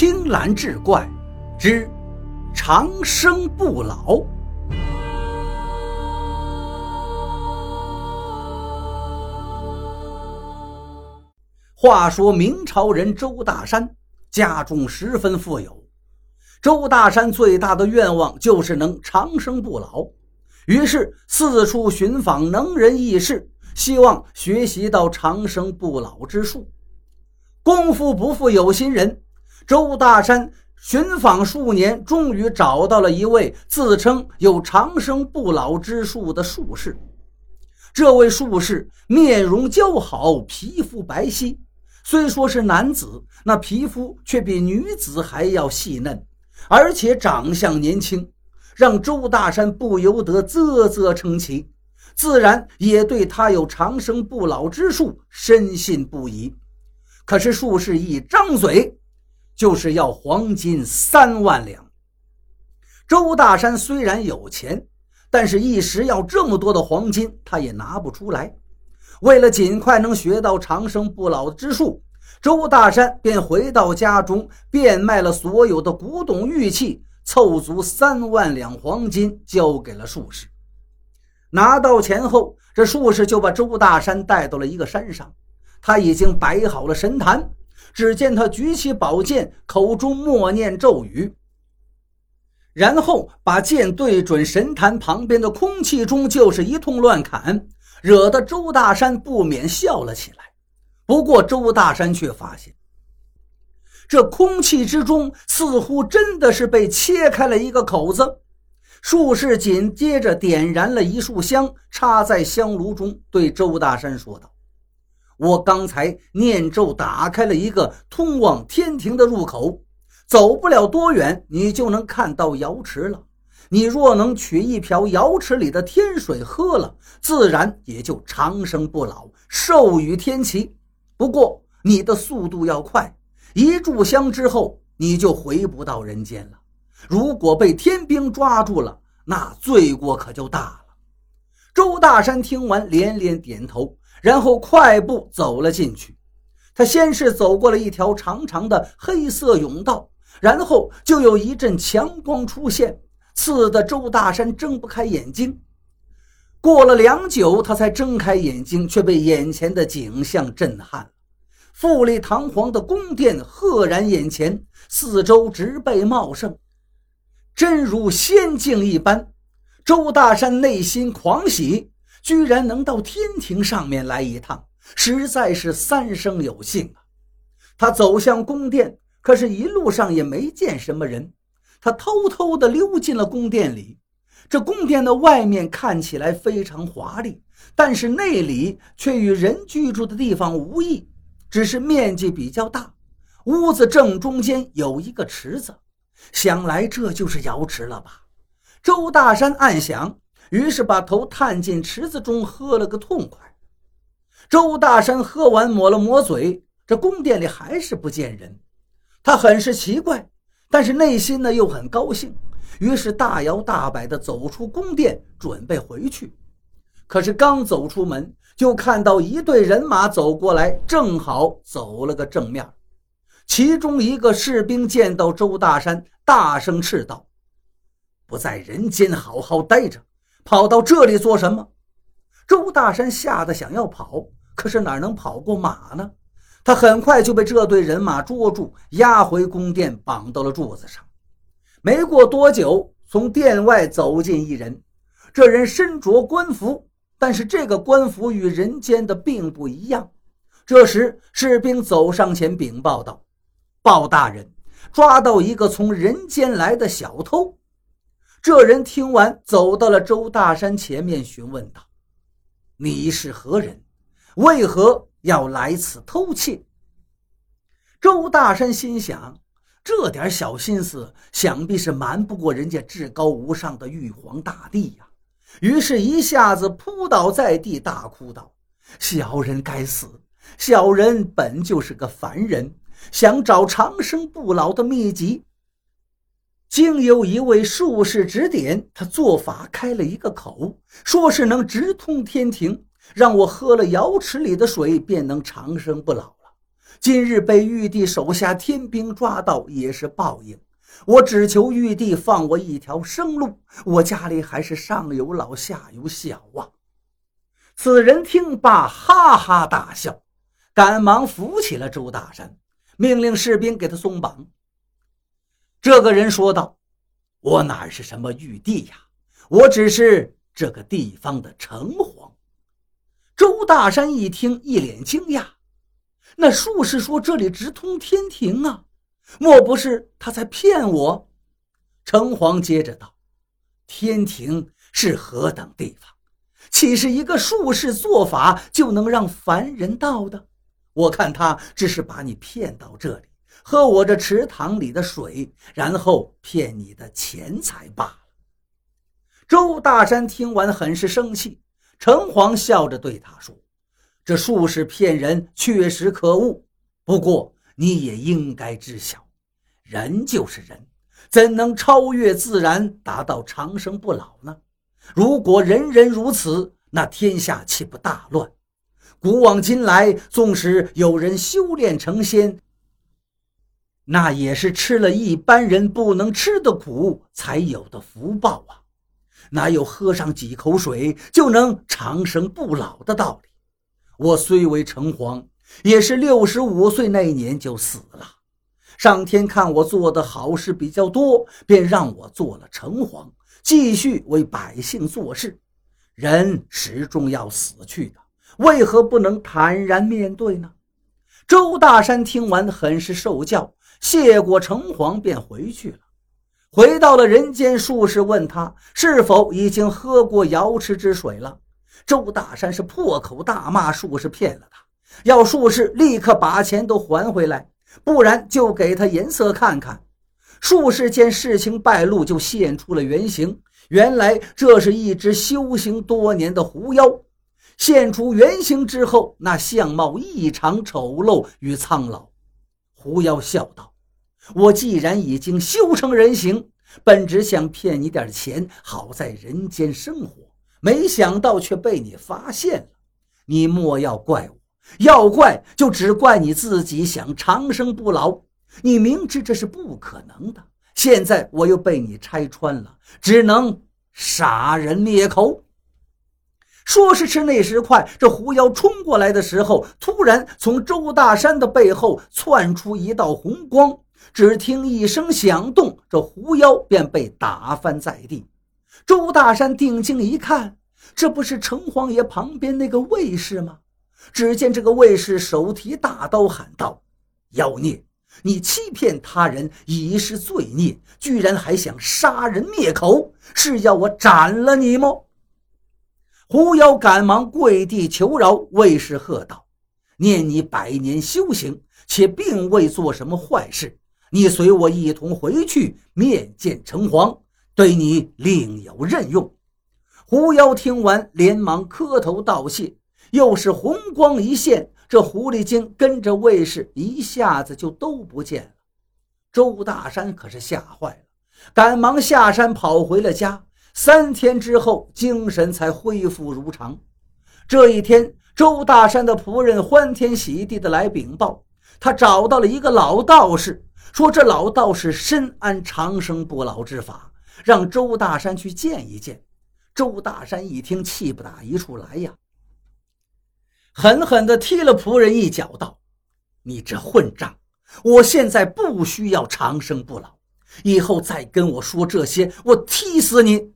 青蓝志怪之长生不老。话说明朝人周大山家中十分富有，周大山最大的愿望就是能长生不老，于是四处寻访能人异士，希望学习到长生不老之术。功夫不负有心人，周大山寻访数年，终于找到了一位自称有长生不老之术的术士。这位术士面容姣好，皮肤白皙。虽说是男子，那皮肤却比女子还要细嫩，而且长相年轻，让周大山不由得啧啧称奇，自然也对他有长生不老之术深信不疑。可是术士一张嘴，就是要黄金三万两。周大山虽然有钱，但是一时要这么多的黄金，他也拿不出来。为了尽快能学到长生不老之术，周大山便回到家中，变卖了所有的古董玉器，凑足三万两黄金，交给了术士。拿到钱后，这术士就把周大山带到了一个山上，他已经摆好了神坛。只见他举起宝剑，口中默念咒语，然后把剑对准神坛旁边的空气中，就是一通乱砍。惹得周大山不免笑了起来。不过，周大山却发现，这空气之中似乎真的是被切开了一个口子。术士紧接着点燃了一束香，插在香炉中，对周大山说道：“我刚才念咒打开了一个通往天庭的入口，走不了多远，你就能看到瑶池了。”你若能取一瓢瑶池里的天水喝了，自然也就长生不老，寿与天齐。不过你的速度要快，一炷香之后你就回不到人间了。如果被天兵抓住了，那罪过可就大了。周大山听完连连点头，然后快步走了进去。他先是走过了一条长长的黑色甬道，然后就有一阵强光出现。刺得周大山睁不开眼睛，过了良久，他才睁开眼睛，却被眼前的景象震撼了。富丽堂皇的宫殿赫然眼前，四周植被茂盛，真如仙境一般。周大山内心狂喜，居然能到天庭上面来一趟，实在是三生有幸啊！他走向宫殿，可是一路上也没见什么人。他偷偷地溜进了宫殿里，这宫殿的外面看起来非常华丽，但是内里却与人居住的地方无异，只是面积比较大。屋子正中间有一个池子，想来这就是瑶池了吧？周大山暗想，于是把头探进池子中喝了个痛快。周大山喝完，抹了抹嘴，这宫殿里还是不见人，他很是奇怪。但是内心呢又很高兴，于是大摇大摆地走出宫殿，准备回去。可是刚走出门，就看到一队人马走过来，正好走了个正面。其中一个士兵见到周大山，大声斥道：“不在人间好好待着，跑到这里做什么？”周大山吓得想要跑，可是哪能跑过马呢？他很快就被这队人马捉住，押回宫殿，绑到了柱子上。没过多久，从殿外走进一人，这人身着官服，但是这个官服与人间的并不一样。这时，士兵走上前禀报道：“鲍大人，抓到一个从人间来的小偷。”这人听完，走到了周大山前面，询问道：“你是何人？为何？”要来此偷窃，周大山心想：这点小心思，想必是瞒不过人家至高无上的玉皇大帝呀。于是，一下子扑倒在地，大哭道：“小人该死！小人本就是个凡人，想找长生不老的秘籍。经有一位术士指点，他做法开了一个口，说是能直通天庭。”让我喝了瑶池里的水，便能长生不老了。今日被玉帝手下天兵抓到，也是报应。我只求玉帝放我一条生路。我家里还是上有老下有小啊。此人听罢，哈哈大笑，赶忙扶起了周大山，命令士兵给他松绑。这个人说道：“我哪是什么玉帝呀？我只是这个地方的城隍。”周大山一听，一脸惊讶：“那术士说这里直通天庭啊，莫不是他在骗我？”城隍接着道：“天庭是何等地方？岂是一个术士做法就能让凡人到的？我看他只是把你骗到这里。”喝我这池塘里的水，然后骗你的钱财罢了。周大山听完，很是生气。城隍笑着对他说：“这术士骗人，确实可恶。不过你也应该知晓，人就是人，怎能超越自然，达到长生不老呢？如果人人如此，那天下岂不大乱？古往今来，纵使有人修炼成仙，那也是吃了一般人不能吃的苦才有的福报啊，哪有喝上几口水就能长生不老的道理？我虽为城隍，也是六十五岁那年就死了。上天看我做的好事比较多，便让我做了城隍，继续为百姓做事。人始终要死去的，为何不能坦然面对呢？周大山听完，很是受教。谢过城隍，便回去了。回到了人间，术士问他是否已经喝过瑶池之水了。周大山是破口大骂术士骗了他，要术士立刻把钱都还回来，不然就给他颜色看看。术士见事情败露，就现出了原形。原来这是一只修行多年的狐妖。现出原形之后，那相貌异常丑陋与苍老。狐妖笑道：“我既然已经修成人形，本只想骗你点钱，好在人间生活。没想到却被你发现了。你莫要怪我，要怪就只怪你自己想长生不老。你明知这是不可能的，现在我又被你拆穿了，只能杀人灭口。”说时迟，那时快，这狐妖冲过来的时候，突然从周大山的背后窜出一道红光。只听一声响动，这狐妖便被打翻在地。周大山定睛一看，这不是城隍爷旁边那个卫士吗？只见这个卫士手提大刀，喊道：“妖孽，你欺骗他人已是罪孽，居然还想杀人灭口，是要我斩了你吗？”狐妖赶忙跪地求饶，卫士喝道：“念你百年修行，且并未做什么坏事，你随我一同回去面见城隍，对你另有任用。”狐妖听完，连忙磕头道谢。又是红光一现，这狐狸精跟着卫士一下子就都不见了。周大山可是吓坏了，赶忙下山跑回了家。三天之后，精神才恢复如常。这一天，周大山的仆人欢天喜地的来禀报，他找到了一个老道士，说这老道士深谙长生不老之法，让周大山去见一见。周大山一听，气不打一处来呀，狠狠地踢了仆人一脚，道：“你这混账！我现在不需要长生不老，以后再跟我说这些，我踢死你！”